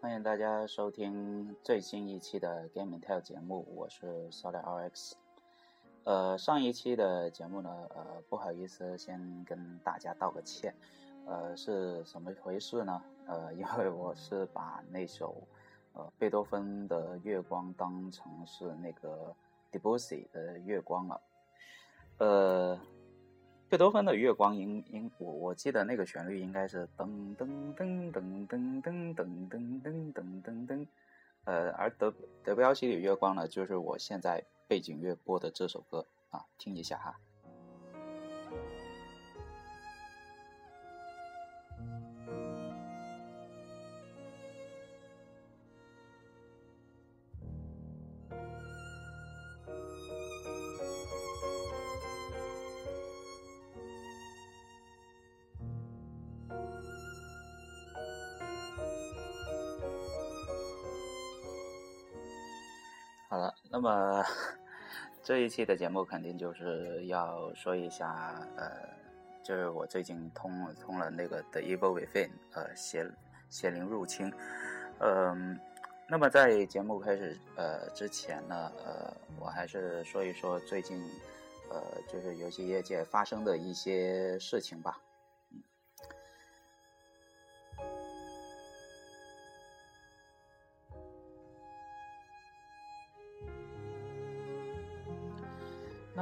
欢迎大家收听最新一期的 Game and Tell 节目，我是 Solid RX。呃，上一期的节目呢，呃，不好意思，先跟大家道个歉。呃，是什么回事呢？呃，因为我是把那首呃贝多芬的《月光》当成是那个 Debussy 的《月光》了。呃。贝多芬的《月光》应应我我记得那个旋律应该是噔噔噔噔噔噔噔噔噔噔噔噔，呃，而德德彪西的《月光》呢，就是我现在背景乐播的这首歌啊，听一下哈。那么 这一期的节目肯定就是要说一下，呃，就是我最近通了通了那个《The Evil Within》，呃，邪邪灵入侵，嗯，那么在节目开始呃之前呢，呃，我还是说一说最近呃就是游戏业界发生的一些事情吧。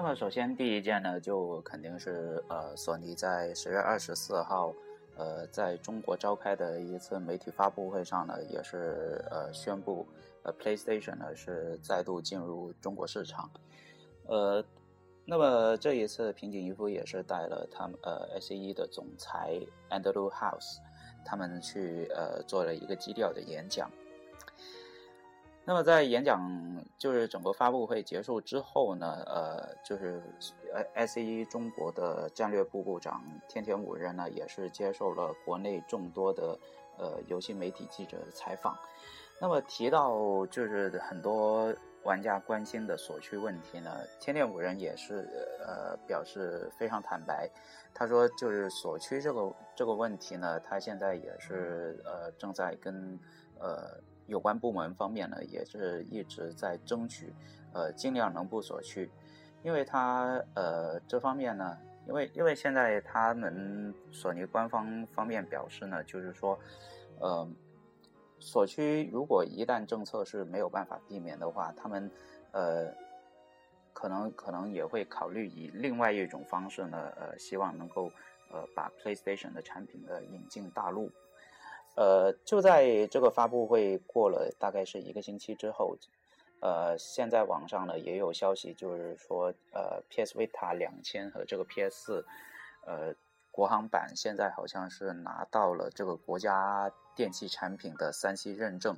那么首先第一件呢，就肯定是呃，索尼在十月二十四号，呃，在中国召开的一次媒体发布会上呢，也是呃宣布，呃，PlayStation 呢是再度进入中国市场，呃，那么这一次平井一夫也是带了他们呃 SE 的总裁 Andrew House，他们去呃做了一个基调的演讲。那么在演讲就是整个发布会结束之后呢，呃，就是呃 S E 中国的战略部部长天田五人呢，也是接受了国内众多的呃游戏媒体记者的采访。那么提到就是很多玩家关心的所需问题呢，天田五人也是呃表示非常坦白，他说就是所需这个这个问题呢，他现在也是呃正在跟呃。有关部门方面呢，也是一直在争取，呃，尽量能不锁区，因为他呃这方面呢，因为因为现在他们索尼官方方面表示呢，就是说，呃，锁区如果一旦政策是没有办法避免的话，他们呃可能可能也会考虑以另外一种方式呢，呃，希望能够呃把 PlayStation 的产品呢引进大陆。呃，就在这个发布会过了大概是一个星期之后，呃，现在网上呢也有消息，就是说，呃，PS Vita 两千和这个 PS 四，呃，国行版现在好像是拿到了这个国家电器产品的三 C 认证，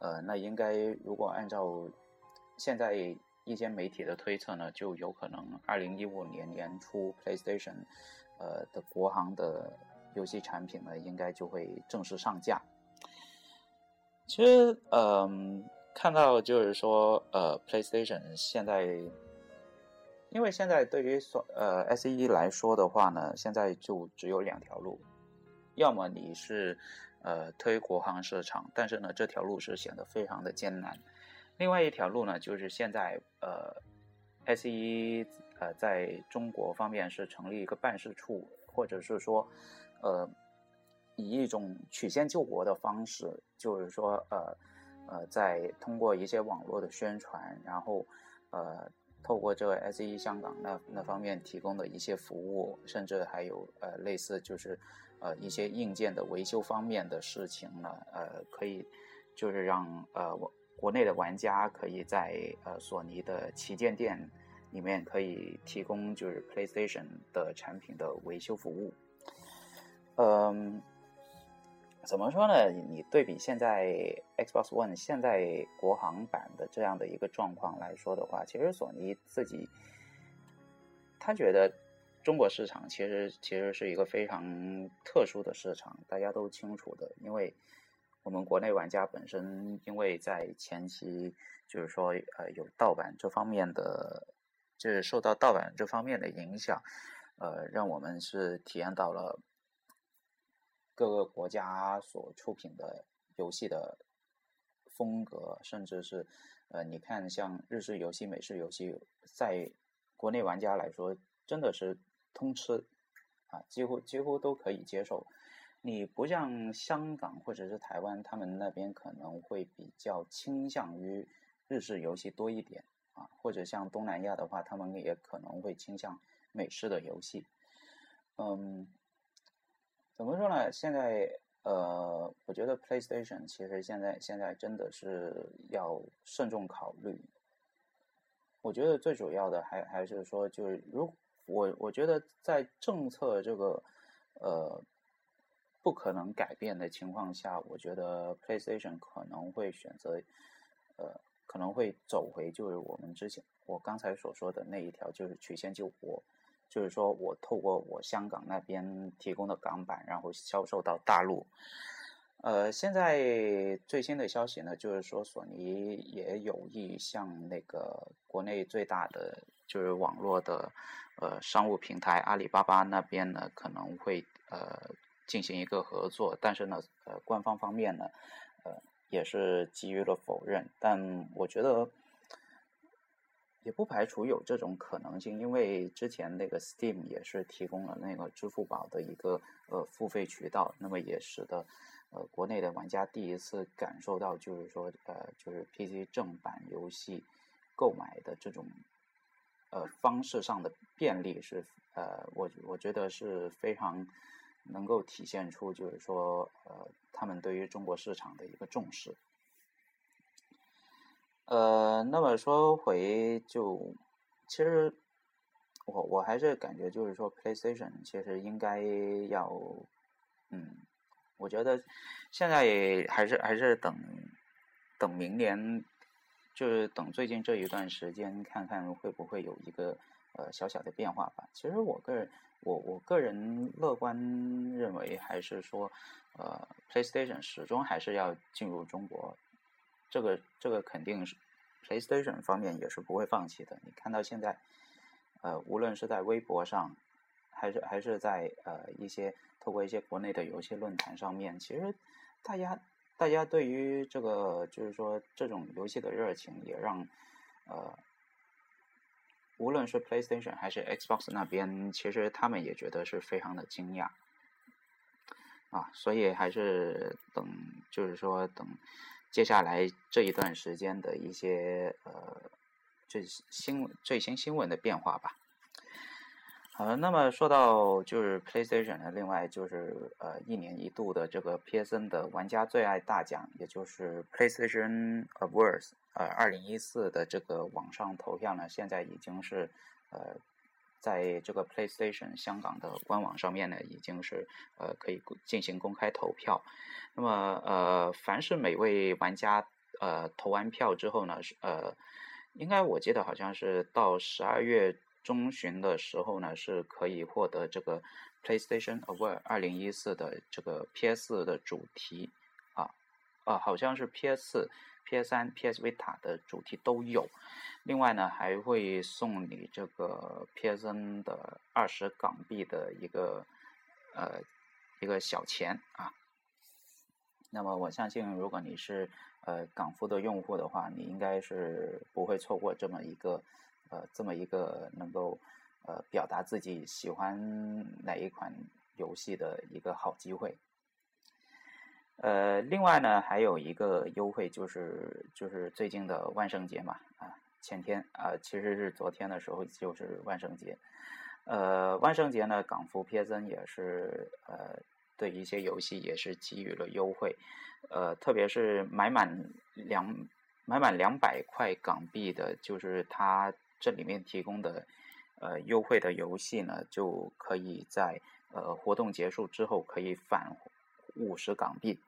呃，那应该如果按照现在一些媒体的推测呢，就有可能二零一五年年初 PlayStation，呃的国行的。游戏产品呢，应该就会正式上架。其实，嗯，看到就是说，呃，PlayStation 现在，因为现在对于所呃 SE 来说的话呢，现在就只有两条路，要么你是呃推国行市场，但是呢这条路是显得非常的艰难；另外一条路呢，就是现在呃 SE 呃在中国方面是成立一个办事处，或者是说。呃，以一种曲线救国的方式，就是说，呃，呃，在通过一些网络的宣传，然后，呃，透过这个 S E 香港那那方面提供的一些服务，甚至还有呃类似就是呃一些硬件的维修方面的事情呢，呃，可以就是让呃我国内的玩家可以在呃索尼的旗舰店里面可以提供就是 PlayStation 的产品的维修服务。嗯，怎么说呢？你对比现在 Xbox One 现在国行版的这样的一个状况来说的话，其实索尼自己他觉得中国市场其实其实是一个非常特殊的市场，大家都清楚的，因为我们国内玩家本身因为在前期就是说呃有盗版这方面的，就是受到盗版这方面的影响，呃，让我们是体验到了。各个国家所出品的游戏的风格，甚至是呃，你看像日式游戏、美式游戏，在国内玩家来说真的是通吃啊，几乎几乎都可以接受。你不像香港或者是台湾，他们那边可能会比较倾向于日式游戏多一点啊，或者像东南亚的话，他们也可能会倾向美式的游戏。嗯，怎么说呢？现在呃，我觉得 PlayStation 其实现在现在真的是要慎重考虑。我觉得最主要的还还是说，就是如我我觉得在政策这个呃。不可能改变的情况下，我觉得 PlayStation 可能会选择，呃，可能会走回就是我们之前我刚才所说的那一条，就是曲线救国，就是说我透过我香港那边提供的港版，然后销售到大陆。呃，现在最新的消息呢，就是说索尼也有意向那个国内最大的就是网络的呃商务平台阿里巴巴那边呢，可能会呃。进行一个合作，但是呢，呃，官方方面呢，呃，也是给予了否认。但我觉得也不排除有这种可能性，因为之前那个 Steam 也是提供了那个支付宝的一个呃付费渠道，那么也使得呃国内的玩家第一次感受到，就是说呃，就是 PC 正版游戏购买的这种呃方式上的便利是呃，我我觉得是非常。能够体现出，就是说，呃，他们对于中国市场的一个重视。呃，那么说回就，其实我我还是感觉就是说，PlayStation 其实应该要，嗯，我觉得现在还是还是等等明年，就是等最近这一段时间，看看会不会有一个呃小小的变化吧。其实我个人。我我个人乐观认为，还是说，呃，PlayStation 始终还是要进入中国，这个这个肯定是 PlayStation 方面也是不会放弃的。你看到现在，呃，无论是在微博上，还是还是在呃一些透过一些国内的游戏论坛上面，其实大家大家对于这个就是说这种游戏的热情，也让呃。无论是 PlayStation 还是 Xbox 那边，其实他们也觉得是非常的惊讶啊，所以还是等，就是说等接下来这一段时间的一些呃最新最新新闻的变化吧。好，那么说到就是 PlayStation 的，另外就是呃一年一度的这个 PSN 的玩家最爱大奖，也就是 PlayStation Awards，呃，二零一四的这个网上投票呢，现在已经是呃在这个 PlayStation 香港的官网上面呢，已经是呃可以进行公开投票。那么呃，凡是每位玩家呃投完票之后呢，是呃应该我记得好像是到十二月。中旬的时候呢，是可以获得这个 PlayStation Award 二零一四的这个 PS 的主题啊，好像是 PS 四、PS 三、PS Vita 的主题都有。另外呢，还会送你这个 PSN 的二十港币的一个呃一个小钱啊。那么我相信，如果你是呃港服的用户的话，你应该是不会错过这么一个。呃，这么一个能够呃表达自己喜欢哪一款游戏的一个好机会。呃，另外呢，还有一个优惠就是就是最近的万圣节嘛，啊，前天啊，其实是昨天的时候就是万圣节。呃，万圣节呢，港服 PSN 也是呃对一些游戏也是给予了优惠，呃，特别是买满两买满两百块港币的，就是它。这里面提供的呃优惠的游戏呢，就可以在呃活动结束之后可以返五十港币。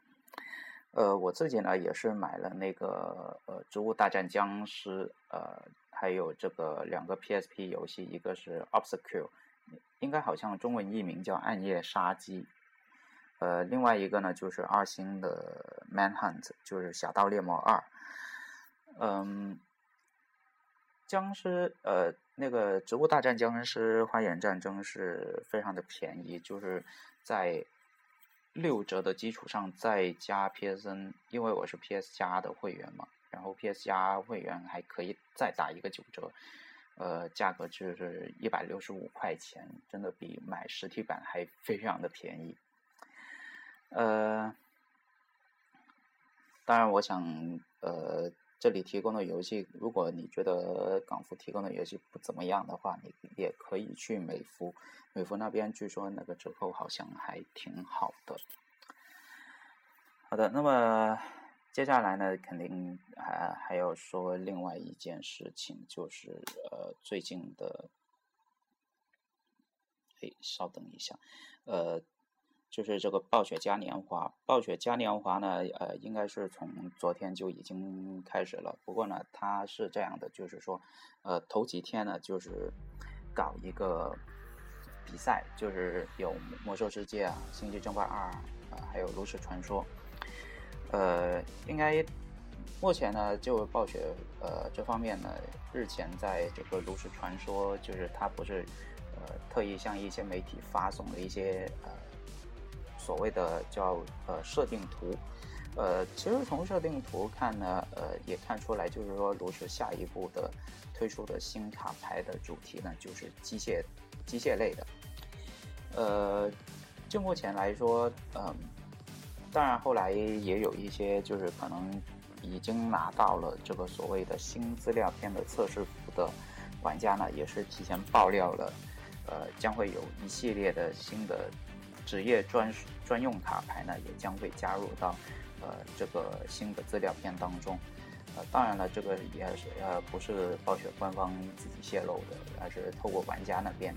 呃，我自己呢也是买了那个呃《植物大战僵尸》呃，还有这个两个 PSP 游戏，一个是 Obscure，应该好像中文译名叫《暗夜杀机》。呃，另外一个呢就是二星的 Manhunt，就是《侠盗猎魔二》。嗯。僵尸，呃，那个《植物大战僵尸：花园战争》是非常的便宜，就是在六折的基础上再加 PSN，因为我是 PS 加的会员嘛，然后 PS 加会员还可以再打一个九折，呃，价格就是一百六十五块钱，真的比买实体版还非常的便宜。呃，当然，我想，呃，这里提供的游戏，如果你觉得港服提供的游戏不怎么样的话，你也可以去美服，美服那边据说那个折扣好像还挺好的。好的，那么接下来呢，肯定还还要说另外一件事情，就是呃，最近的，哎，稍等一下，呃。就是这个暴雪嘉年华，暴雪嘉年华呢，呃，应该是从昨天就已经开始了。不过呢，它是这样的，就是说，呃，头几天呢，就是搞一个比赛，就是有魔兽世界啊、星际争霸二啊，还有炉石传说。呃，应该目前呢，就暴雪呃这方面呢，日前在这个炉石传说，就是它不是呃特意向一些媒体发送了一些呃。所谓的叫呃设定图，呃，其实从设定图看呢，呃，也看出来，就是说炉石下一步的推出的新卡牌的主题呢，就是机械机械类的。呃，就目前来说，嗯，当然后来也有一些就是可能已经拿到了这个所谓的新资料片的测试服的玩家呢，也是提前爆料了，呃，将会有一系列的新的。职业专专用卡牌呢，也将会加入到呃这个新的资料片当中。呃，当然了，这个也是呃不是暴雪官方自己泄露的，而是透过玩家那边。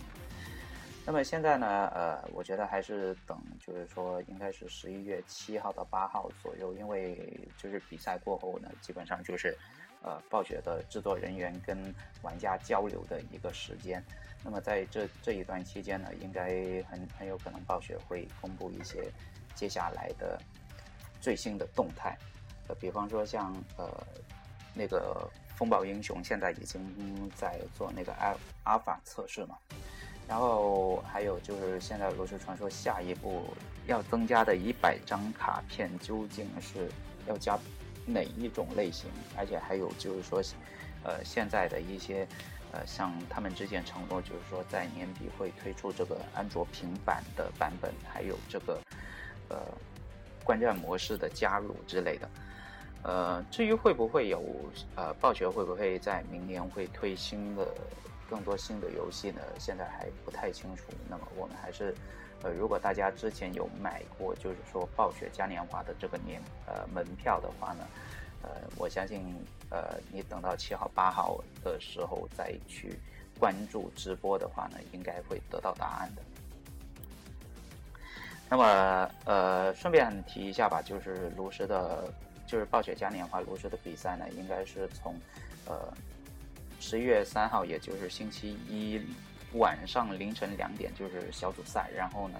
那么现在呢，呃，我觉得还是等，就是说应该是十一月七号到八号左右，因为就是比赛过后呢，基本上就是呃暴雪的制作人员跟玩家交流的一个时间。那么在这这一段期间呢，应该很很有可能暴雪会公布一些接下来的最新的动态，呃，比方说像呃那个风暴英雄现在已经在做那个阿阿尔法测试嘛，然后还有就是现在炉石传说下一步要增加的一百张卡片究竟是要加哪一种类型，而且还有就是说呃现在的一些。呃，像他们之前承诺，就是说在年底会推出这个安卓平板的版本，还有这个呃观战模式的加入之类的。呃，至于会不会有呃暴雪会不会在明年会推新的更多新的游戏呢？现在还不太清楚。那么我们还是呃，如果大家之前有买过，就是说暴雪嘉年华的这个年呃门票的话呢？呃，我相信，呃，你等到七号、八号的时候再去关注直播的话呢，应该会得到答案的。那么，呃，顺便提一下吧，就是炉石的，就是暴雪嘉年华炉石的比赛呢，应该是从呃十一月三号，也就是星期一晚上凌晨两点，就是小组赛，然后呢。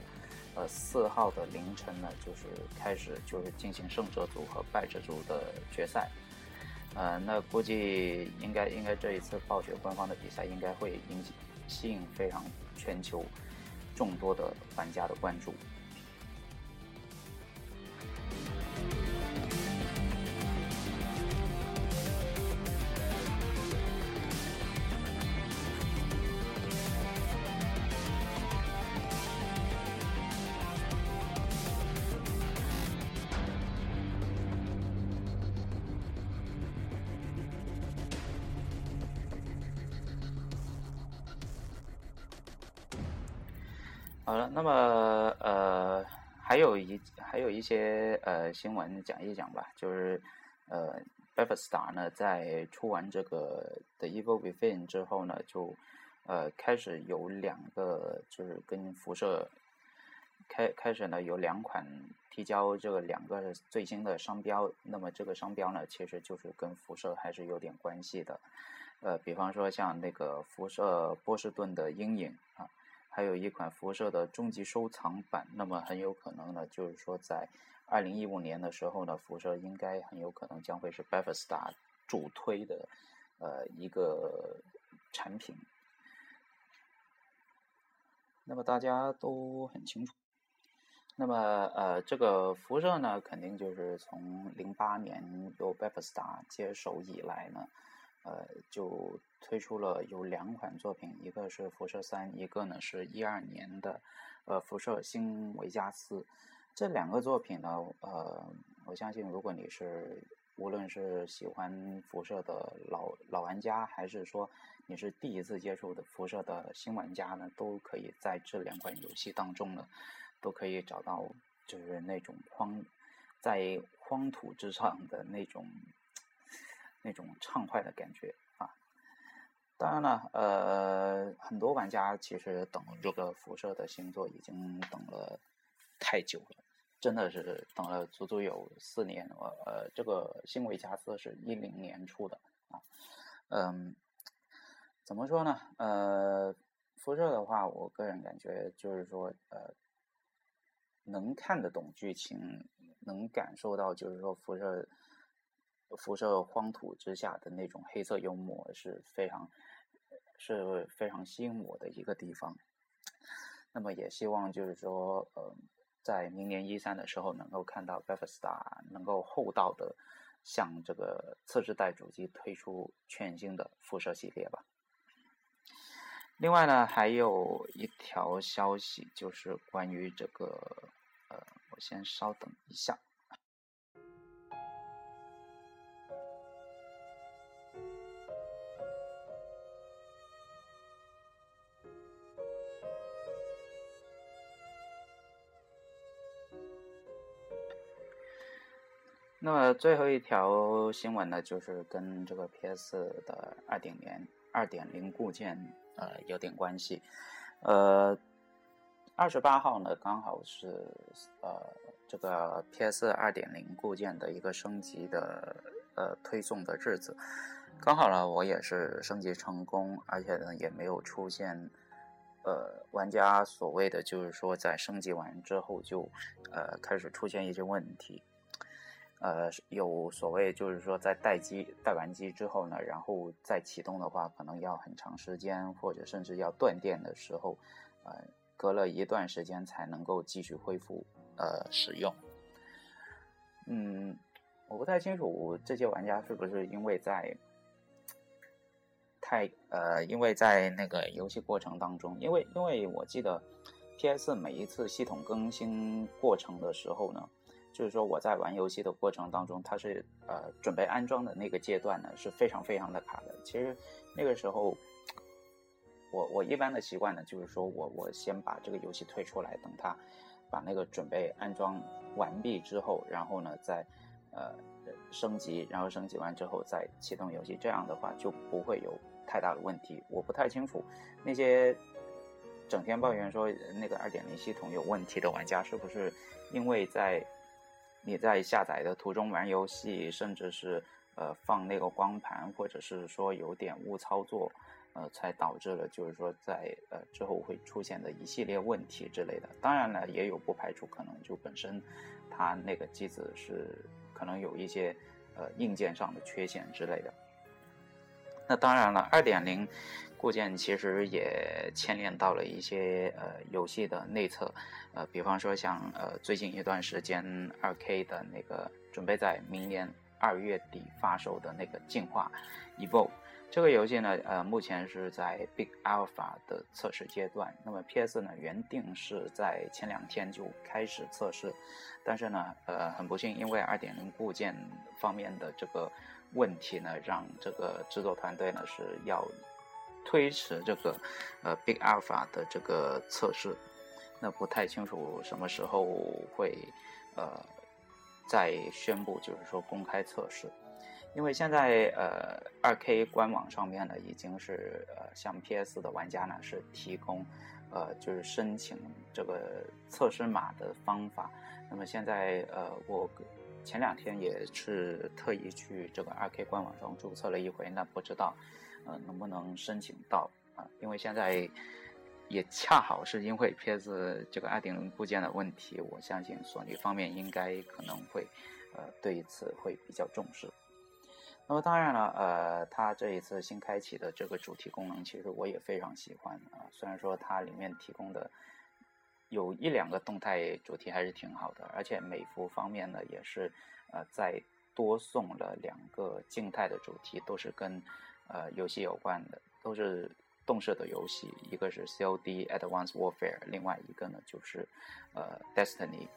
呃，四号的凌晨呢，就是开始就是进行胜者组和败者组的决赛。呃，那估计应该应该这一次暴雪官方的比赛应该会引起吸引非常全球众多的玩家的关注。好了，那么呃，还有一还有一些呃新闻讲一讲吧，就是呃 b e f e s t a r 呢在出完这个 The Evil Within 之后呢，就呃开始有两个就是跟辐射开开始呢有两款提交这个两个最新的商标，那么这个商标呢其实就是跟辐射还是有点关系的，呃，比方说像那个辐射波士顿的阴影啊。还有一款辐射的终极收藏版，那么很有可能呢，就是说在二零一五年的时候呢，辐射应该很有可能将会是 b e f e s t a 主推的呃一个产品。那么大家都很清楚，那么呃，这个辐射呢，肯定就是从零八年由 Bethesda 接手以来呢，呃，就推出了有两款作品，一个是辐射三，一个呢是一二年的呃辐射新维加斯。这两个作品呢，呃，我相信如果你是无论是喜欢辐射的老老玩家，还是说你是第一次接触的辐射的新玩家呢，都可以在这两款游戏当中呢。都可以找到，就是那种荒在荒土之上的那种那种畅快的感觉啊！当然了，呃，很多玩家其实等这个辐射的星座已经等了太久了，真的是等了足足有四年。呃呃，这个新维加斯是一零年出的啊，嗯，怎么说呢？呃，辐射的话，我个人感觉就是说，呃。能看得懂剧情，能感受到就是说辐射辐射荒土之下的那种黑色幽默是非常是非常吸引我的一个地方。那么也希望就是说，呃，在明年一三的时候能够看到 Bethesda 能够厚道的向这个次世代主机推出全新的辐射系列吧。另外呢，还有一条消息就是关于这个。呃，我先稍等一下。那么最后一条新闻呢，就是跟这个 PS 的二点零二点零固件呃有点关系，呃。二十八号呢，刚好是呃这个 PS 二点零固件的一个升级的呃推送的日子，刚好呢我也是升级成功，而且呢也没有出现呃玩家所谓的就是说在升级完之后就呃开始出现一些问题，呃有所谓就是说在待机待完机之后呢，然后再启动的话可能要很长时间，或者甚至要断电的时候，呃。隔了一段时间才能够继续恢复呃使用，嗯，我不太清楚这些玩家是不是因为在太呃因为在那个游戏过程当中，因为因为我记得 PS 每一次系统更新过程的时候呢，就是说我在玩游戏的过程当中，它是呃准备安装的那个阶段呢是非常非常的卡的，其实那个时候。我我一般的习惯呢，就是说我我先把这个游戏退出来，等它把那个准备安装完毕之后，然后呢再呃升级，然后升级完之后再启动游戏，这样的话就不会有太大的问题。我不太清楚那些整天抱怨说那个二点零系统有问题的玩家，是不是因为在你在下载的途中玩游戏，甚至是呃放那个光盘，或者是说有点误操作。呃，才导致了就是说在呃之后会出现的一系列问题之类的。当然了，也有不排除可能就本身它那个机子是可能有一些呃硬件上的缺陷之类的。那当然了，二点零固件其实也牵连到了一些呃游戏的内测，呃，比方说像呃最近一段时间二 K 的那个准备在明年二月底发售的那个进化，Evolve。这个游戏呢，呃，目前是在 Big Alpha 的测试阶段。那么 PS 呢，原定是在前两天就开始测试，但是呢，呃，很不幸，因为2.0固件方面的这个问题呢，让这个制作团队呢是要推迟这个呃 Big Alpha 的这个测试。那不太清楚什么时候会呃再宣布，就是说公开测试。因为现在呃，二 K 官网上面呢，已经是呃，向 PS 的玩家呢是提供，呃，就是申请这个测试码的方法。那么现在呃，我前两天也是特意去这个二 K 官网上注册了一回，那不知道呃能不能申请到啊？因为现在也恰好是因为 PS 这个二点零部件的问题，我相信索尼方面应该可能会呃对此会比较重视。那么当然了，呃，它这一次新开启的这个主题功能，其实我也非常喜欢啊。虽然说它里面提供的有一两个动态主题还是挺好的，而且美服方面呢也是呃在多送了两个静态的主题，都是跟呃游戏有关的，都是动设的游戏，一个是 COD Advanced Warfare，另外一个呢就是呃 Destiny。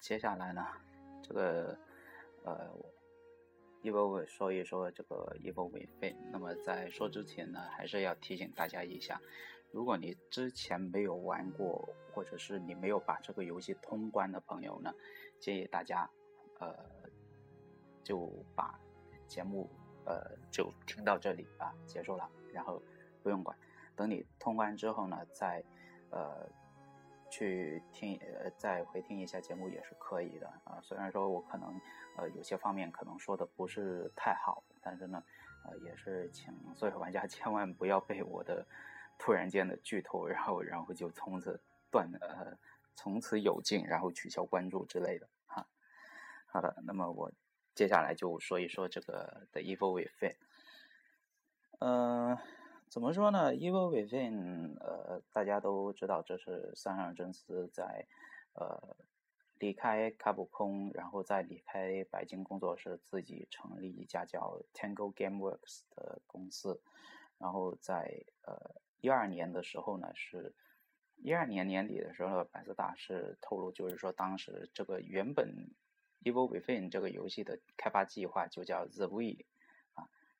接下来呢，这个呃，Evil 说一说这个 Evil Within。那么在说之前呢，还是要提醒大家一下，如果你之前没有玩过，或者是你没有把这个游戏通关的朋友呢，建议大家呃就把节目呃就听到这里啊结束了，然后不用管，等你通关之后呢，再呃。去听呃，再回听一下节目也是可以的啊。虽然说我可能呃有些方面可能说的不是太好，但是呢，呃也是请所有玩家 千万不要被我的突然间的剧透，然后然后就从此断呃从此有劲，然后取消关注之类的哈。好的，那么我接下来就说一说这个的 Evil Within，嗯。怎么说呢？Evil Within，呃，大家都知道，这是三上真司在呃离开卡普空，然后再离开白金工作室，自己成立一家叫 Tango GameWorks 的公司。然后在呃一二年的时候呢，是一二年年底的时候呢，百思达是透露，就是说当时这个原本 Evil Within 这个游戏的开发计划就叫 The We。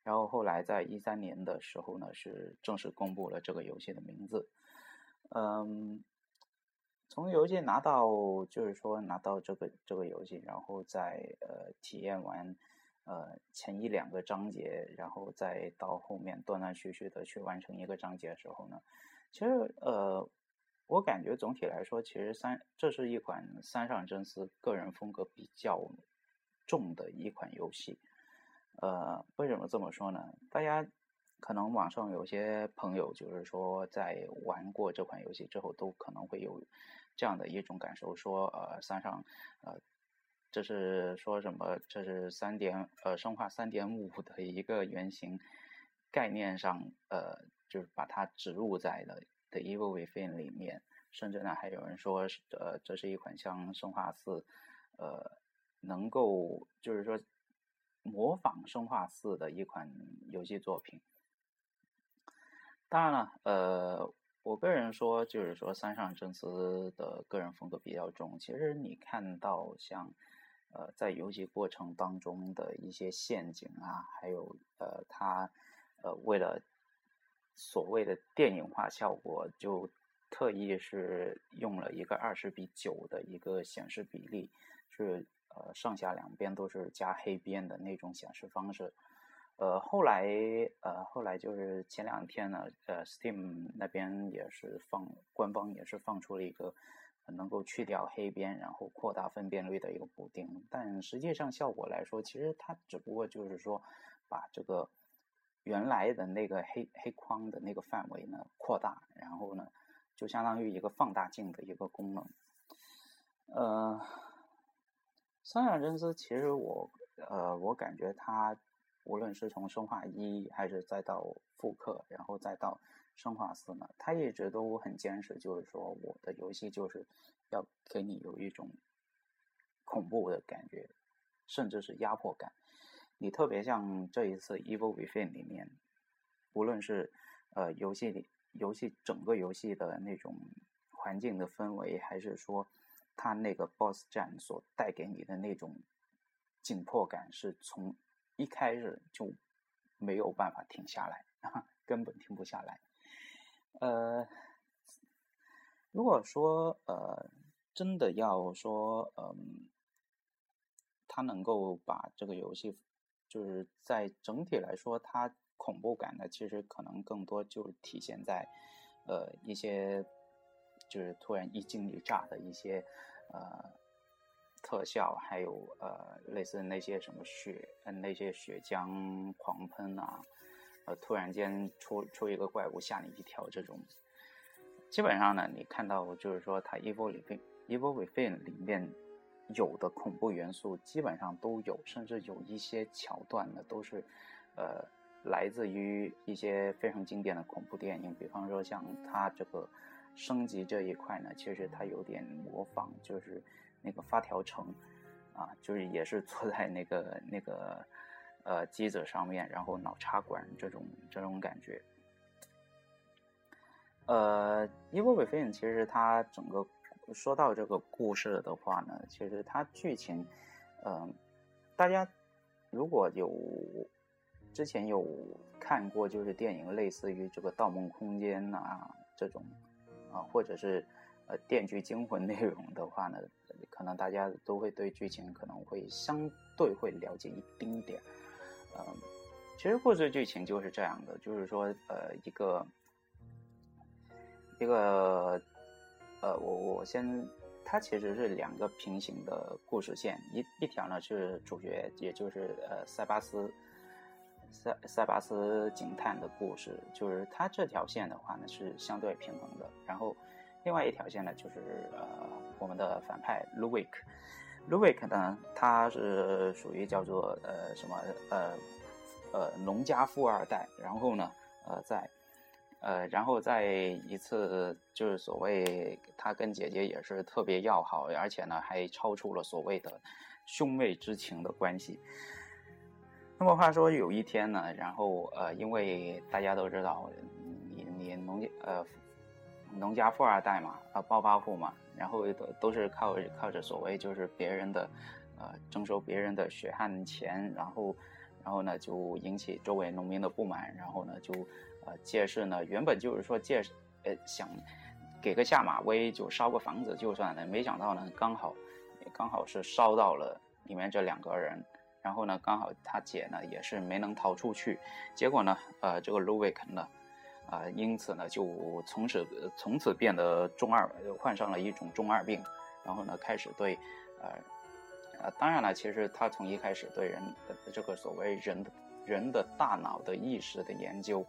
然后后来在一三年的时候呢，是正式公布了这个游戏的名字。嗯，从游戏拿到，就是说拿到这个这个游戏，然后再呃体验完呃前一两个章节，然后再到后面断断续续的去完成一个章节的时候呢，其实呃我感觉总体来说，其实三这是一款三上真司个人风格比较重的一款游戏。呃，为什么这么说呢？大家可能网上有些朋友，就是说在玩过这款游戏之后，都可能会有这样的一种感受，说呃，三上呃，这是说什么？这是三点呃，生化三点五 的一个原型概念上，呃，就是把它植入在了的 Evil Within 里面，甚至呢，还有人说，呃，这是一款像生化四，呃，能够就是说。模仿《生化四》的一款游戏作品。当然了，呃，我个人说，就是说三上真司的个人风格比较重。其实你看到像，呃，在游戏过程当中的一些陷阱啊，还有呃，他呃为了所谓的电影化效果，就特意是用了一个二十比九的一个显示比例，是。呃，上下两边都是加黑边的那种显示方式。呃，后来呃，后来就是前两天呢，呃，Steam 那边也是放，官方也是放出了一个能够去掉黑边，然后扩大分辨率的一个补丁。但实际上效果来说，其实它只不过就是说把这个原来的那个黑黑框的那个范围呢扩大，然后呢就相当于一个放大镜的一个功能。呃。三上真司其实我呃，我感觉他无论是从生化一还是再到复刻，然后再到生化四呢，他一直都很坚持，就是说我的游戏就是要给你有一种恐怖的感觉，甚至是压迫感。你特别像这一次《Evil Within》里面，无论是呃游戏里游戏整个游戏的那种环境的氛围，还是说。他那个 BOSS 战所带给你的那种紧迫感，是从一开始就没有办法停下来，根本停不下来。呃，如果说呃真的要说，嗯，他能够把这个游戏就是在整体来说，它恐怖感呢，其实可能更多就体现在，呃，一些就是突然一惊一乍的一些呃特效，还有呃类似那些什么血，那些血浆狂喷啊，呃，突然间出出一个怪物吓你一跳这种。基本上呢，你看到就是说，它《Evil Within》《Evil Within》里面有的恐怖元素基本上都有，甚至有一些桥段呢，都是呃来自于一些非常经典的恐怖电影。比方说，像它这个升级这一块呢，其实它有点模仿，就是那个发条城啊，就是也是坐在那个那个呃机子上面，然后脑插管这种这种感觉。呃，《Evil Within》其实它整个说到这个故事的话呢，其实它剧情，嗯，大家如果有之前有看过就是电影类似于这个《盗梦空间》呐这种啊，或者是呃《电锯惊魂》内容的话呢，可能大家都会对剧情可能会相对会了解一丁点。嗯，其实故事剧情就是这样的，就是说呃一个。一个，呃，我我先，它其实是两个平行的故事线，一一条呢是主角，也就是呃塞巴斯，塞塞巴斯警探的故事，就是他这条线的话呢是相对平衡的，然后另外一条线呢就是呃我们的反派 Luwick，Luwick 呢他是属于叫做呃什么呃呃农家富二代，然后呢呃在。呃，然后在一次就是所谓他跟姐姐也是特别要好，而且呢还超出了所谓的兄妹之情的关系。那么话说有一天呢，然后呃，因为大家都知道你你农呃农家富二代嘛，啊暴发户嘛，然后都都是靠靠着所谓就是别人的呃征收别人的血汗钱，然后然后呢就引起周围农民的不满，然后呢就。呃，借势呢，原本就是说借，呃，想给个下马威，就烧个房子就算了。没想到呢，刚好，刚好是烧到了里面这两个人。然后呢，刚好他姐呢也是没能逃出去。结果呢，呃，这个卢维肯呢，啊，因此呢就从此从此变得中二，患上了一种中二病。然后呢，开始对，呃，呃，当然了，其实他从一开始对人这个所谓人的人的大脑的意识的研究。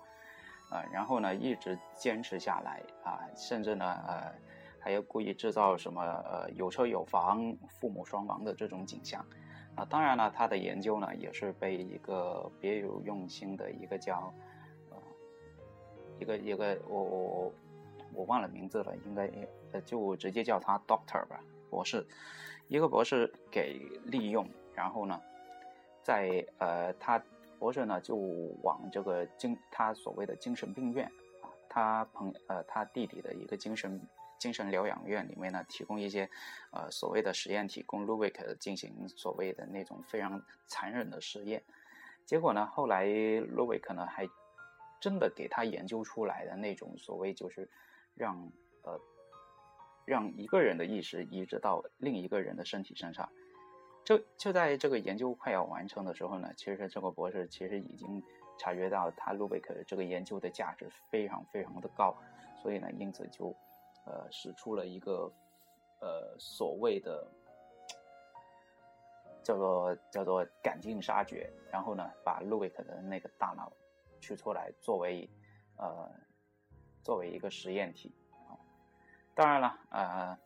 啊，然后呢，一直坚持下来啊，甚至呢，呃，还要故意制造什么呃有车有房、父母双亡的这种景象，啊，当然了，他的研究呢也是被一个别有用心的一个叫呃一个一个我我我我忘了名字了，应该呃就直接叫他 Doctor 吧，博士，一个博士给利用，然后呢，在呃他。博士呢，就往这个精他所谓的精神病院啊，他朋呃他弟弟的一个精神精神疗养院里面呢，提供一些呃所谓的实验体，供 Luwick 进行所谓的那种非常残忍的实验。结果呢，后来 Luwick 呢还真的给他研究出来的那种所谓就是让呃让一个人的意识移植到另一个人的身体身上。就就在这个研究快要完成的时候呢，其实这个博士其实已经察觉到他路贝克这个研究的价值非常非常的高，所以呢，因此就呃使出了一个呃所谓的叫做叫做赶尽杀绝，然后呢，把路贝克的那个大脑取出来作为呃作为一个实验体啊，当然了呃。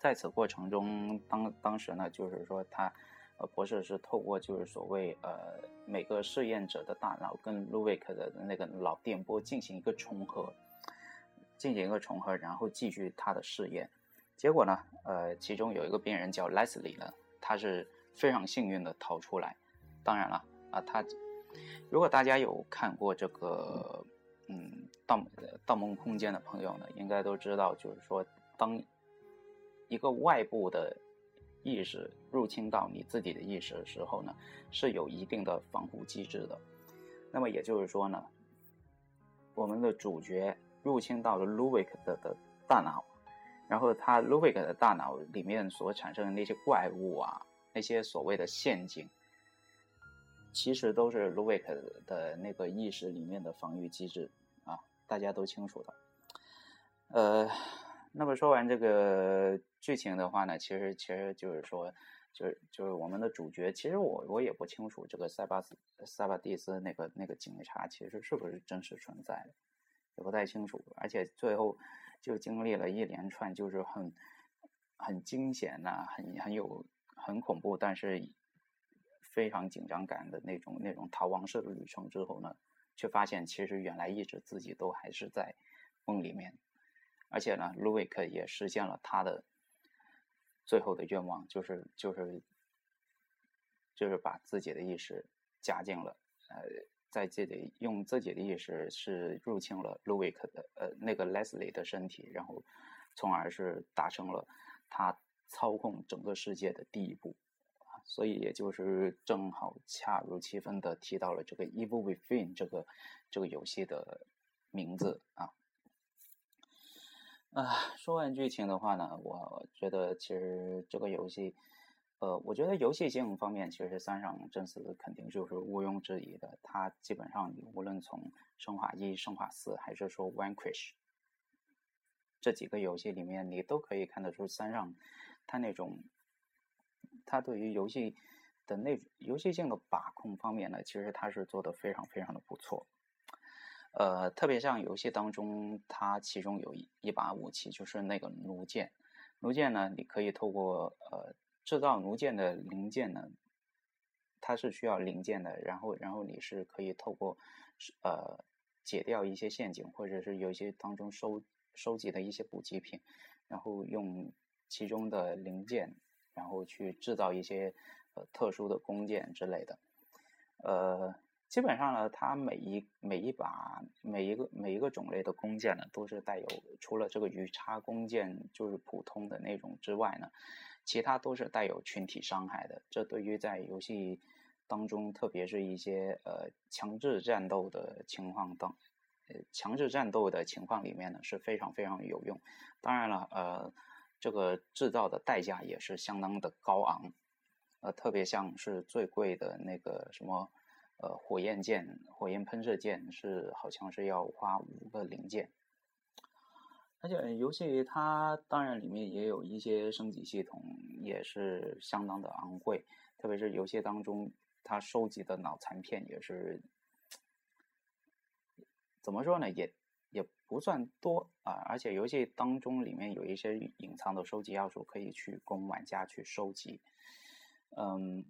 在此过程中，当当时呢，就是说他，呃，博士是透过就是所谓呃每个试验者的大脑跟卢维克的那个脑电波进行一个重合，进行一个重合，然后继续他的试验。结果呢，呃，其中有一个病人叫 Leslie 呢，他是非常幸运的逃出来。当然了，啊，他如果大家有看过这个嗯《盗盗梦空间》的朋友呢，应该都知道，就是说当。一个外部的意识入侵到你自己的意识的时候呢，是有一定的防护机制的。那么也就是说呢，我们的主角入侵到了 Luwick 的的大脑，然后他 Luwick 的大脑里面所产生的那些怪物啊，那些所谓的陷阱，其实都是 l u i k 的那个意识里面的防御机制啊，大家都清楚的。呃，那么说完这个剧情的话呢，其实其实就是说，就是就是我们的主角，其实我我也不清楚这个塞巴斯塞巴蒂斯那个那个警察其实是不是真实存在的，也不太清楚。而且最后就经历了一连串就是很很惊险呐，很很有很恐怖，但是非常紧张感的那种那种逃亡式的旅程之后呢，却发现其实原来一直自己都还是在梦里面。而且呢，卢维克也实现了他的最后的愿望，就是就是就是把自己的意识加进了呃，在这里用自己的意识是入侵了卢维克的呃那个 Leslie 的身体，然后从而是达成了他操控整个世界的第一步所以也就是正好恰如其分的提到了这个 Evil Within 这个这个游戏的名字啊。啊，说完剧情的话呢，我觉得其实这个游戏，呃，我觉得游戏性方面，其实三上真司肯定就是毋庸置疑的。它基本上你无论从生化一、生化四，还是说 Vanquish 这几个游戏里面，你都可以看得出三上他那种，他对于游戏的那游戏性的把控方面呢，其实他是做的非常非常的不错。呃，特别像游戏当中，它其中有一一把武器，就是那个弩箭。弩箭呢，你可以透过呃制造弩箭的零件呢，它是需要零件的。然后，然后你是可以透过呃解掉一些陷阱，或者是有一些当中收收集的一些补给品，然后用其中的零件，然后去制造一些呃特殊的弓箭之类的，呃。基本上呢，它每一每一把每一个每一个种类的弓箭呢，都是带有除了这个鱼叉弓箭就是普通的那种之外呢，其他都是带有群体伤害的。这对于在游戏当中，特别是一些呃强制战斗的情况等呃强制战斗的情况里面呢，是非常非常有用。当然了，呃，这个制造的代价也是相当的高昂，呃，特别像是最贵的那个什么。呃，火焰剑、火焰喷射剑是好像是要花五个零件，而且游戏它当然里面也有一些升级系统，也是相当的昂贵。特别是游戏当中，它收集的脑残片也是怎么说呢？也也不算多啊。而且游戏当中里面有一些隐藏的收集要素，可以去供玩家去收集。嗯。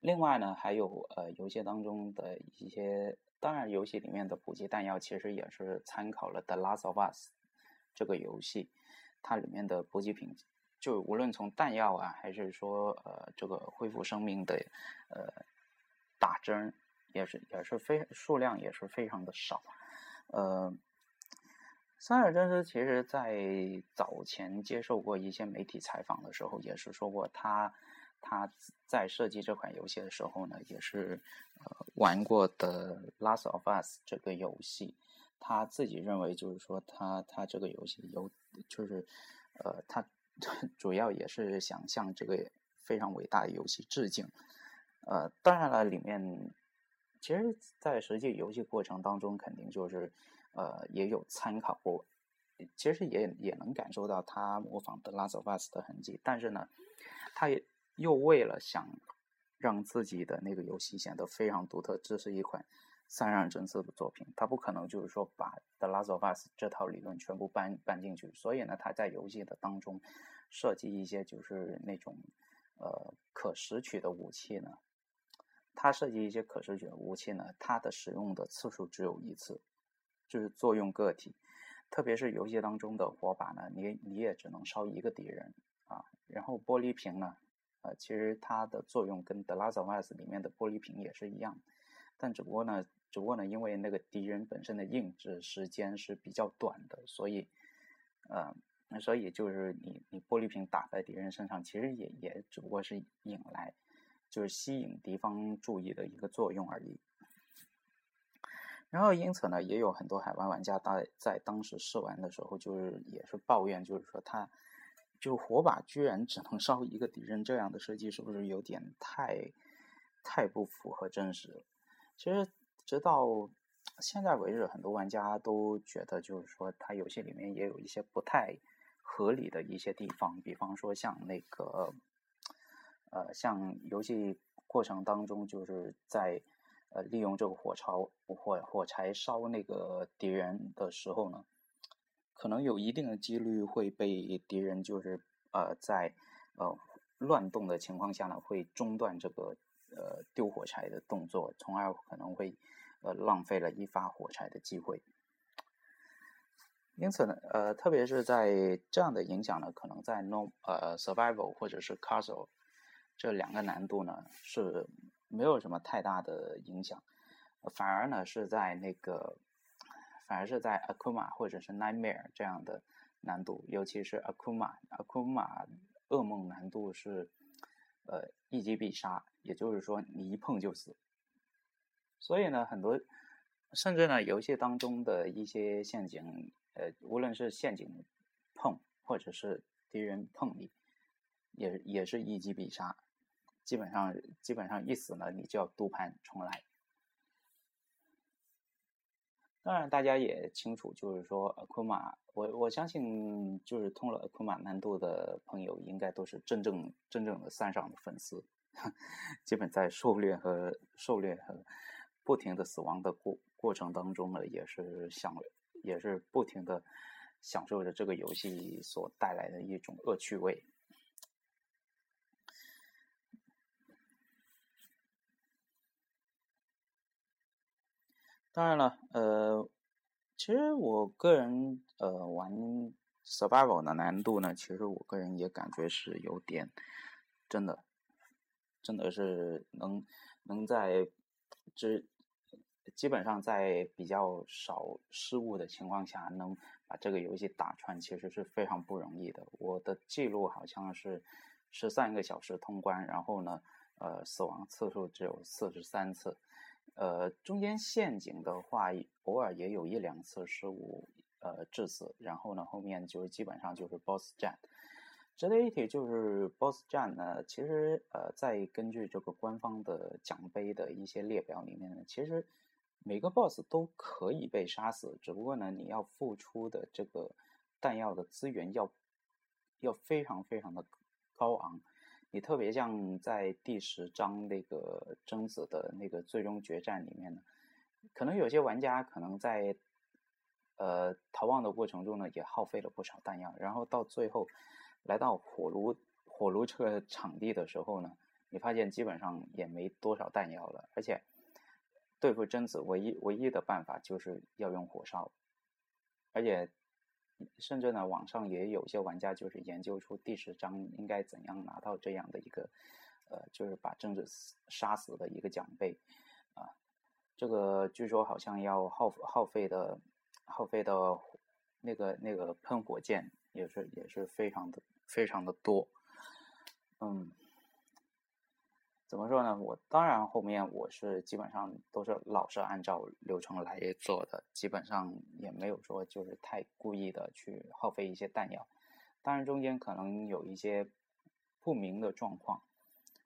另外呢，还有呃，游戏当中的一些，当然游戏里面的补给弹药其实也是参考了《The Last of Us》这个游戏，它里面的补给品，就无论从弹药啊，还是说呃这个恢复生命的呃打针，也是也是非数量也是非常的少。呃，三尔真司其实在早前接受过一些媒体采访的时候，也是说过他。他在设计这款游戏的时候呢，也是呃玩过的《Last of Us》这个游戏。他自己认为，就是说他他这个游戏有，就是呃他 主要也是想向这个非常伟大的游戏致敬。呃，当然了，里面其实，在实际游戏过程当中，肯定就是呃也有参考过，其实也也能感受到他模仿的《Last of Us》的痕迹。但是呢，他也。又为了想让自己的那个游戏显得非常独特，这是一款三让真司的作品，他不可能就是说把《The Last of Us》这套理论全部搬搬进去，所以呢，他在游戏的当中设计一些就是那种呃可拾取的武器呢，他设计一些可拾取的武器呢，它的使用的次数只有一次，就是作用个体，特别是游戏当中的火把呢，你你也只能烧一个敌人啊，然后玻璃瓶呢。呃，其实它的作用跟《The Last of Us》里面的玻璃瓶也是一样，但只不过呢，只不过呢，因为那个敌人本身的硬质时间是比较短的，所以，呃，所以就是你你玻璃瓶打在敌人身上，其实也也只不过是引来，就是吸引敌方注意的一个作用而已。然后因此呢，也有很多海外玩家在在当时试玩的时候，就是也是抱怨，就是说他。就火把居然只能烧一个敌人，这样的设计是不是有点太太不符合真实。其实直到现在为止，很多玩家都觉得，就是说，它游戏里面也有一些不太合理的一些地方，比方说像那个，呃，像游戏过程当中，就是在呃利用这个火柴火火柴烧那个敌人的时候呢，可能有一定的几率会被敌人就是呃在呃乱动的情况下呢，会中断这个呃丢火柴的动作，从而可能会。呃，浪费了一发火柴的机会。因此呢，呃，特别是在这样的影响呢，可能在 No 呃 Survival 或者是 Castle 这两个难度呢是没有什么太大的影响，反而呢是在那个，反而是在 Akuma 或者是 Nightmare 这样的难度，尤其是 Akuma，Akuma 噩梦难度是呃一击必杀，也就是说你一碰就死。所以呢，很多甚至呢，游戏当中的一些陷阱，呃，无论是陷阱碰，或者是敌人碰你，也也是一击必杀，基本上基本上一死呢，你就要读盘重来。当然，大家也清楚，就是说，阿库玛，我我相信，就是通了阿库玛难度的朋友，应该都是真正真正的三上的粉丝，基本在狩猎和狩猎和。不停的死亡的过过程当中呢，也是享，也是不停的享受着这个游戏所带来的一种恶趣味。当然了，呃，其实我个人呃玩 survival 的难度呢，其实我个人也感觉是有点，真的，真的是能能在这。基本上在比较少失误的情况下，能把这个游戏打穿，其实是非常不容易的。我的记录好像是十三个小时通关，然后呢，呃，死亡次数只有四十三次。呃，中间陷阱的话，偶尔也有一两次失误，呃，致死。然后呢，后面就是基本上就是 BOSS 战。值得一提就是 BOSS 战呢，其实呃，在根据这个官方的奖杯的一些列表里面呢，其实。每个 BOSS 都可以被杀死，只不过呢，你要付出的这个弹药的资源要要非常非常的高昂。你特别像在第十章那个贞子的那个最终决战里面呢，可能有些玩家可能在呃逃亡的过程中呢，也耗费了不少弹药，然后到最后来到火炉火炉这个场地的时候呢，你发现基本上也没多少弹药了，而且。对付贞子唯一唯一的办法就是要用火烧，而且甚至呢，网上也有些玩家就是研究出第十章应该怎样拿到这样的一个，呃，就是把贞子杀死的一个奖杯啊。这个据说好像要耗耗费的耗费的那个那个喷火箭也是也是非常的非常的多，嗯。怎么说呢？我当然后面我是基本上都是老是按照流程来做的，基本上也没有说就是太故意的去耗费一些弹药。当然中间可能有一些不明的状况，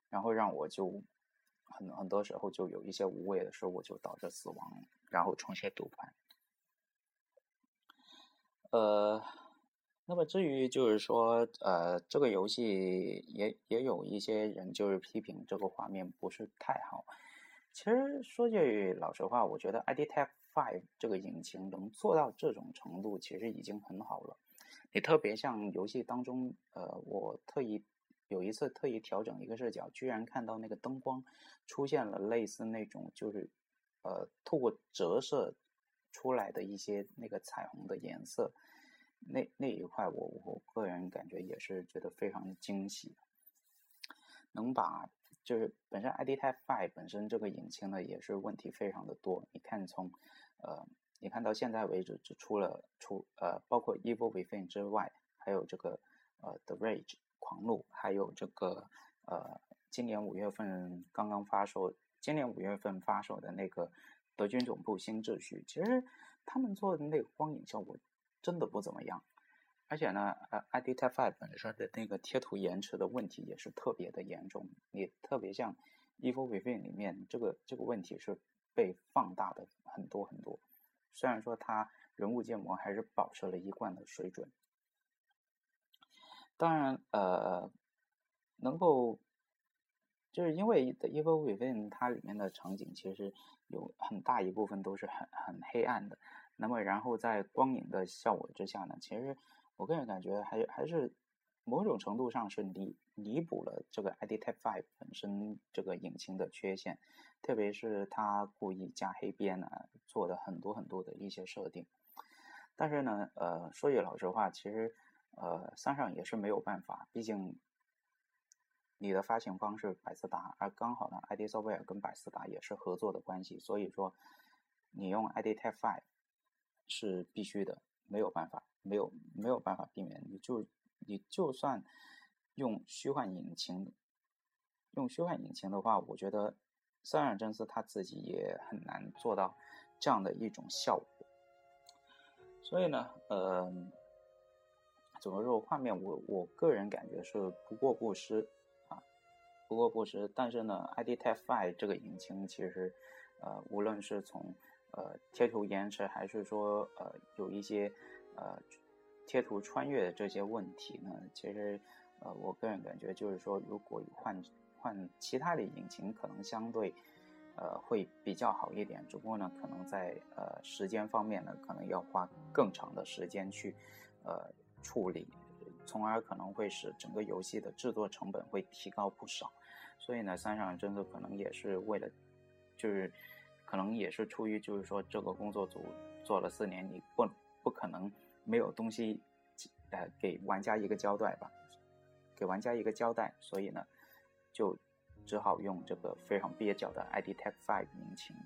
然后让我就很很多时候就有一些无谓的失误，就导致死亡，然后重新读盘。呃。那么至于就是说，呃，这个游戏也也有一些人就是批评这个画面不是太好。其实说句老实话，我觉得 ID Tech Five 这个引擎能做到这种程度，其实已经很好了。你特别像游戏当中，呃，我特意有一次特意调整一个视角，居然看到那个灯光出现了类似那种就是呃透过折射出来的一些那个彩虹的颜色。那那一块，我我个人感觉也是觉得非常惊喜，能把就是本身 ID Type i 本身这个引擎呢也是问题非常的多。你看从呃，你看到现在为止只出了出呃，包括 Evil Within 之外，还有这个呃 The Rage 狂怒，还有这个呃今年五月份刚刚发售，今年五月份发售的那个德军总部新秩序，其实他们做的那个光影效果。真的不怎么样，而且呢，呃，ID Type Five 本身的那个贴图延迟的问题也是特别的严重。也特别像 Evil Within 里面，这个这个问题是被放大的很多很多。虽然说他人物建模还是保持了一贯的水准，当然，呃，能够就是因为 The Evil Within 它里面的场景其实有很大一部分都是很很黑暗的，那么然后在光影的效果之下呢，其实我个人感觉还还是某种程度上是弥弥补了这个 ID Type Five 本身这个引擎的缺陷。特别是他故意加黑边呢，做的很多很多的一些设定，但是呢，呃，说句老实话，其实，呃，三上也是没有办法，毕竟你的发行方是百思达，而刚好呢，ID Software 跟百思达也是合作的关系，所以说你用 ID Type Five 是必须的，没有办法，没有没有办法避免，你就你就算用虚幻引擎，用虚幻引擎的话，我觉得。三上真司他自己也很难做到这样的一种效果，所以呢，呃，怎么说画面我我个人感觉是不过不失啊，不过不失。但是呢 id type i 这个引擎其实，呃，无论是从呃贴图延迟，还是说呃有一些呃贴图穿越的这些问题呢，其实呃我个人感觉就是说，如果换。换其他的引擎可能相对，呃，会比较好一点。只不过呢，可能在呃时间方面呢，可能要花更长的时间去呃处理，从而可能会使整个游戏的制作成本会提高不少。所以呢，三上真的可能也是为了，就是可能也是出于就是说这个工作组做了四年，你不不可能没有东西，呃，给玩家一个交代吧，给玩家一个交代。所以呢。就只好用这个非常蹩脚的 ID Tech Five 引擎。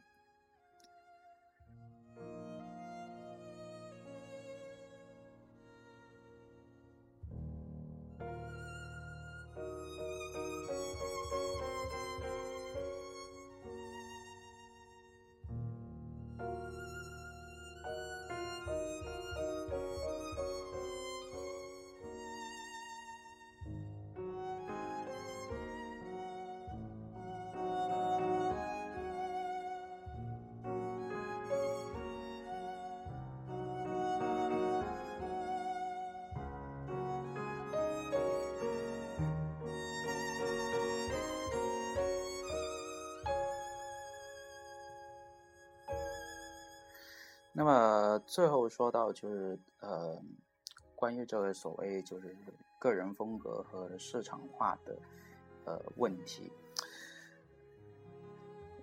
最后说到就是呃，关于这个所谓就是个人风格和市场化的呃问题，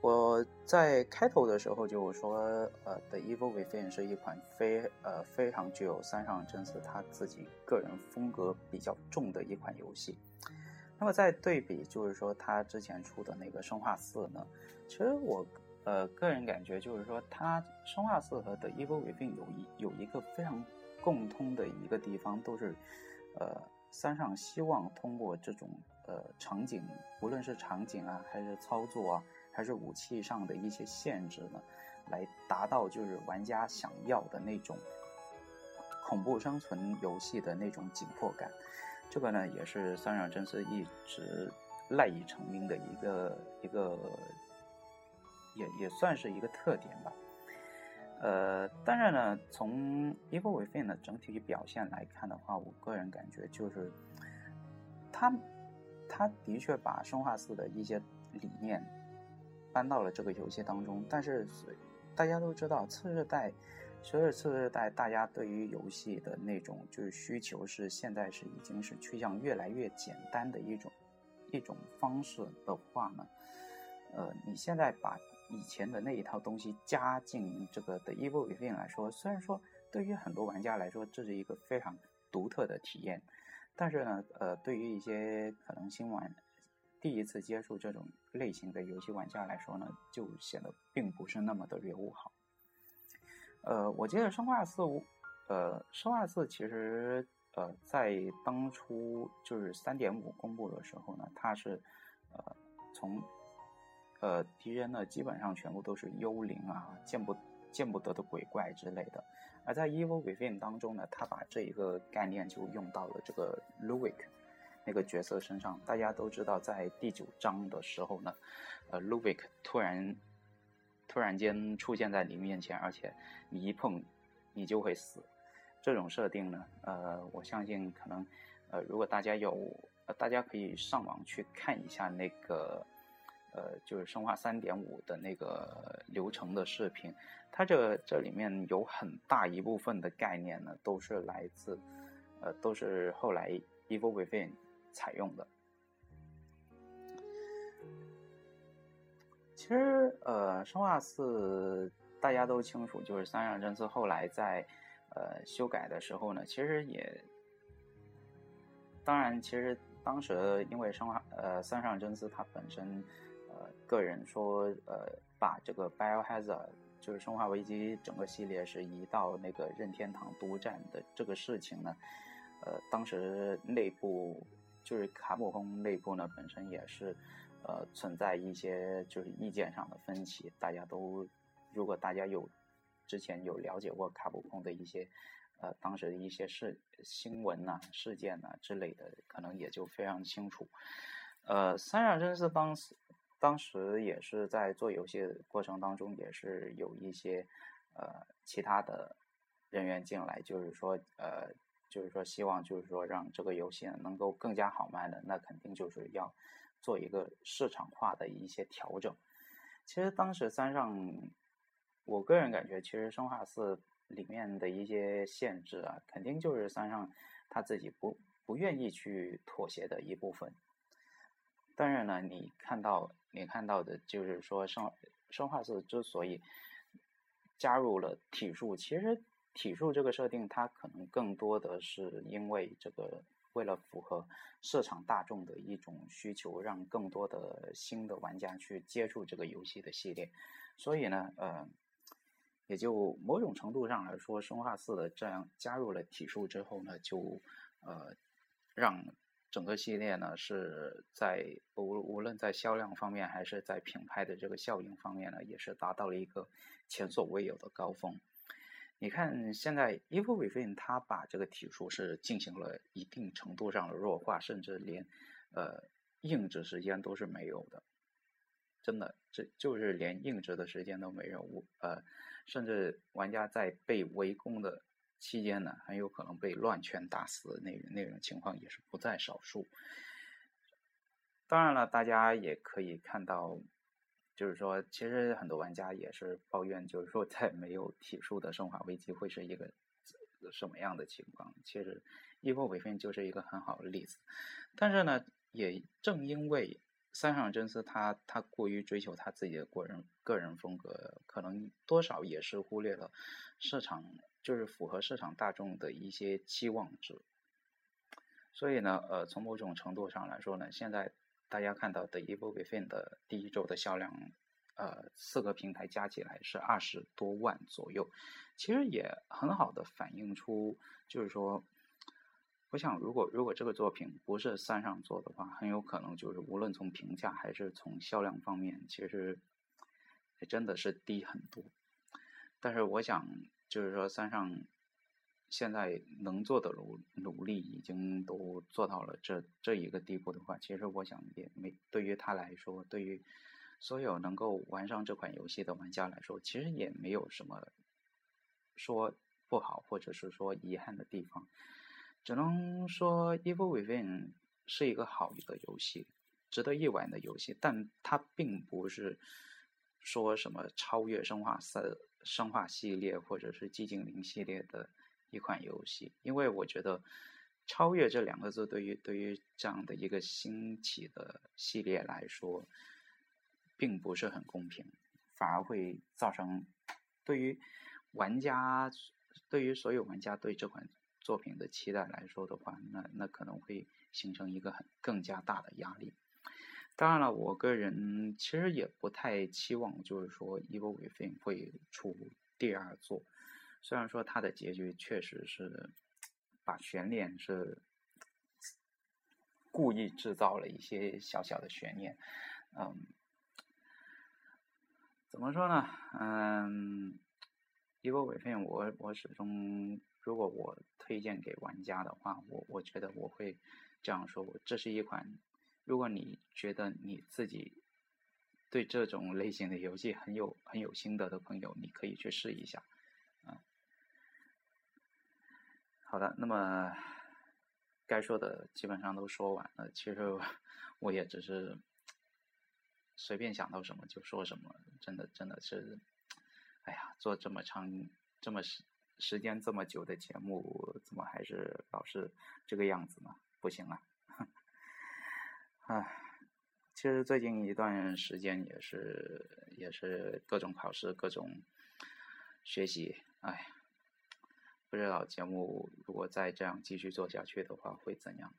我在开头的时候就说呃，《The Evil Within》是一款非呃非常具有三上真司他自己个人风格比较重的一款游戏。那么在对比就是说他之前出的那个《生化四》呢，其实我。呃，个人感觉就是说，它生化四和的 Evil Within 有一有一个非常共通的一个地方，都是，呃，三上希望通过这种呃场景，无论是场景啊，还是操作啊，还是武器上的一些限制呢，来达到就是玩家想要的那种恐怖生存游戏的那种紧迫感。这个呢，也是三上真司一直赖以成名的一个一个。也也算是一个特点吧，呃，当然呢，从《Evil Within》的整体表现来看的话，我个人感觉就是，他他的确把生化四的一些理念搬到了这个游戏当中，但是大家都知道，次日代随着次日代，大家对于游戏的那种就是需求是现在是已经是趋向越来越简单的一种一种方式的话呢，呃，你现在把以前的那一套东西加进这个的 Evil Within 来说，虽然说对于很多玩家来说这是一个非常独特的体验，但是呢，呃，对于一些可能新玩、第一次接触这种类型的游戏玩家来说呢，就显得并不是那么的友好。呃，我记得生化四，呃，生化四其实呃在当初就是三点五公布的时候呢，它是呃从呃，敌人呢基本上全部都是幽灵啊，见不见不得的鬼怪之类的。而在 Evil Within 当中呢，他把这一个概念就用到了这个 Luic，那个角色身上。大家都知道，在第九章的时候呢，呃，Luvic 突然突然间出现在你面前，而且你一碰你就会死。这种设定呢，呃，我相信可能，呃，如果大家有，大家可以上网去看一下那个。呃，就是生化三点五的那个流程的视频，它这这里面有很大一部分的概念呢，都是来自，呃，都是后来 Evil Within 采用的。其实，呃，生化四大家都清楚，就是三上真司后来在呃修改的时候呢，其实也，当然，其实当时因为生化呃三上真司它本身。呃个人说，呃，把这个《Biohazard》就是《生化危机》整个系列是移到那个任天堂独占的这个事情呢，呃，当时内部就是卡普空内部呢本身也是，呃，存在一些就是意见上的分歧。大家都，如果大家有之前有了解过卡普空的一些，呃，当时的一些事新闻呐、事件呐之类的，可能也就非常清楚。呃，三上真司当时。当时也是在做游戏的过程当中，也是有一些呃其他的人员进来，就是说呃就是说希望就是说让这个游戏能够更加好卖的，那肯定就是要做一个市场化的一些调整。其实当时三上，我个人感觉，其实生化四里面的一些限制啊，肯定就是三上他自己不不愿意去妥协的一部分。但是呢，你看到你看到的就是说，生生化四之所以加入了体术，其实体术这个设定，它可能更多的是因为这个为了符合市场大众的一种需求，让更多的新的玩家去接触这个游戏的系列。所以呢，呃，也就某种程度上来说，生化四的这样加入了体术之后呢，就呃让。整个系列呢是在无无论在销量方面还是在品牌的这个效应方面呢，也是达到了一个前所未有的高峰。你看现在 Evil Within 它把这个体数是进行了一定程度上的弱化，甚至连呃硬直时间都是没有的，真的这就是连硬直的时间都没有。呃，甚至玩家在被围攻的。期间呢，很有可能被乱拳打死的那那种情况也是不在少数。当然了，大家也可以看到，就是说，其实很多玩家也是抱怨，就是说，在没有体术的生化危机会是一个什么样的情况。其实，《Evil Within》就是一个很好的例子。但是呢，也正因为三上真司他他过于追求他自己的个人个人风格，可能多少也是忽略了市场。就是符合市场大众的一些期望值，所以呢，呃，从某种程度上来说呢，现在大家看到的 EVO 给分的第一周的销量，呃，四个平台加起来是二十多万左右，其实也很好的反映出，就是说，我想如果如果这个作品不是三上做的话，很有可能就是无论从评价还是从销量方面，其实真的是低很多。但是我想。就是说，三上现在能做的努努力已经都做到了这这一个地步的话，其实我想也没对于他来说，对于所有能够玩上这款游戏的玩家来说，其实也没有什么说不好或者是说遗憾的地方，只能说《Evil Within》是一个好的游戏，值得一玩的游戏，但它并不是说什么超越《生化四》。生化系列或者是寂静岭系列的一款游戏，因为我觉得“超越”这两个字对于对于这样的一个兴起的系列来说，并不是很公平，反而会造成对于玩家对于所有玩家对这款作品的期待来说的话，那那可能会形成一个很更加大的压力。当然了，我个人其实也不太期望，就是说《Evil Within》会出第二作。虽然说它的结局确实是把悬念是故意制造了一些小小的悬念，嗯，怎么说呢？嗯，一个伪片，我我始终，如果我推荐给玩家的话，我我觉得我会这样说：，我这是一款，如果你觉得你自己对这种类型的游戏很有很有心得的朋友，你可以去试一下。嗯，好的，那么该说的基本上都说完了。其实我也只是随便想到什么就说什么，真的真的是。哎呀，做这么长、这么时时间这么久的节目，怎么还是老是这个样子呢？不行了，唉，其实最近一段时间也是也是各种考试、各种学习，哎，不知道节目如果再这样继续做下去的话会怎样？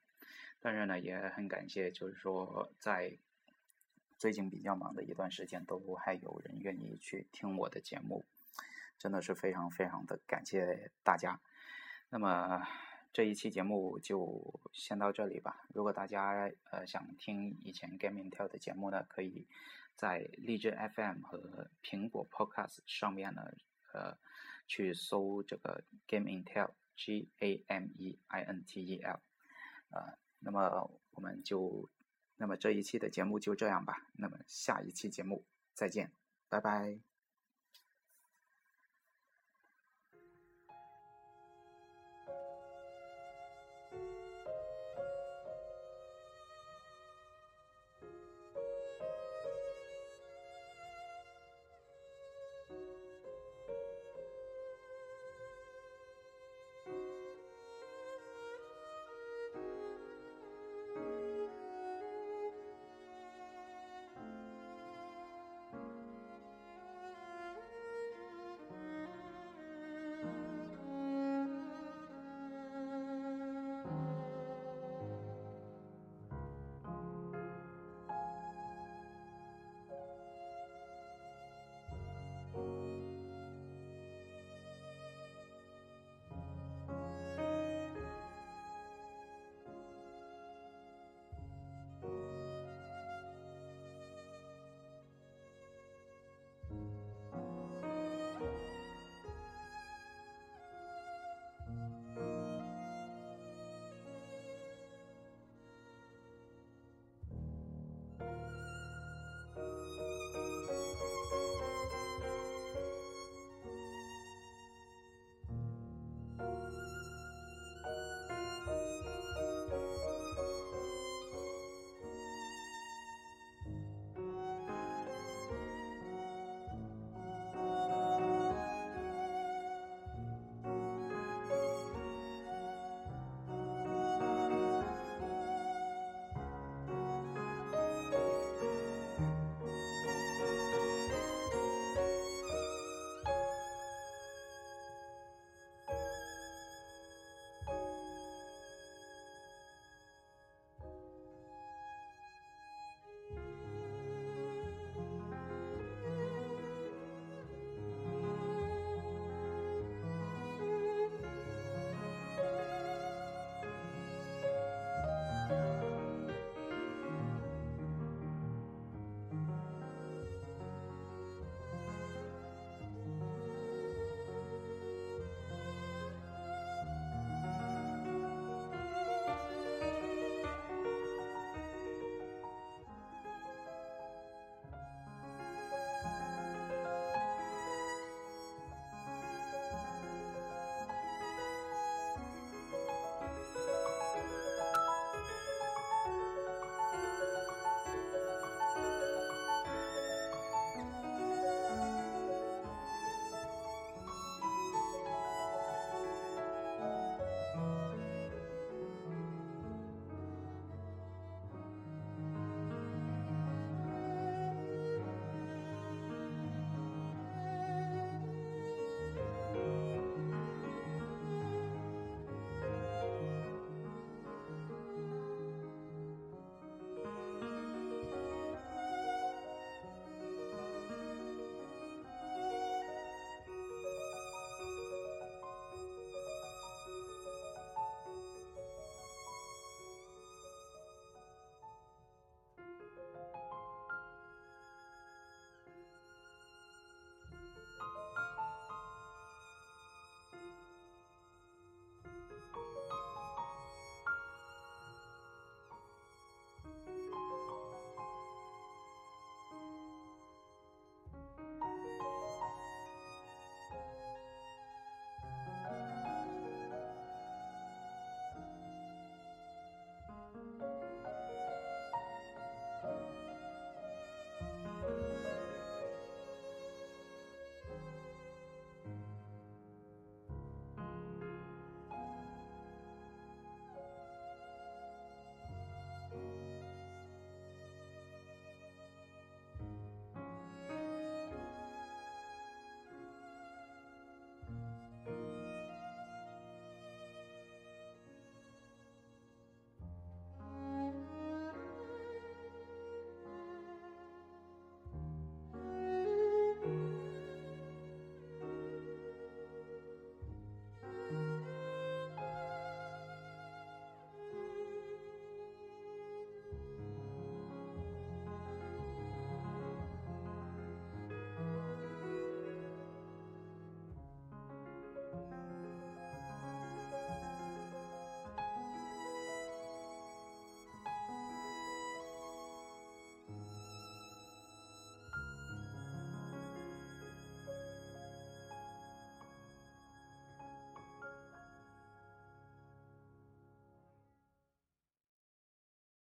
但是呢，也很感谢，就是说在。最近比较忙的一段时间，都还有人愿意去听我的节目，真的是非常非常的感谢大家。那么这一期节目就先到这里吧。如果大家呃想听以前 Game Intel 的节目呢，可以在荔枝 FM 和苹果 Podcast 上面呢，呃去搜这个 Game Intel G A M E I N T E L，呃，那么我们就。那么这一期的节目就这样吧，那么下一期节目再见，拜拜。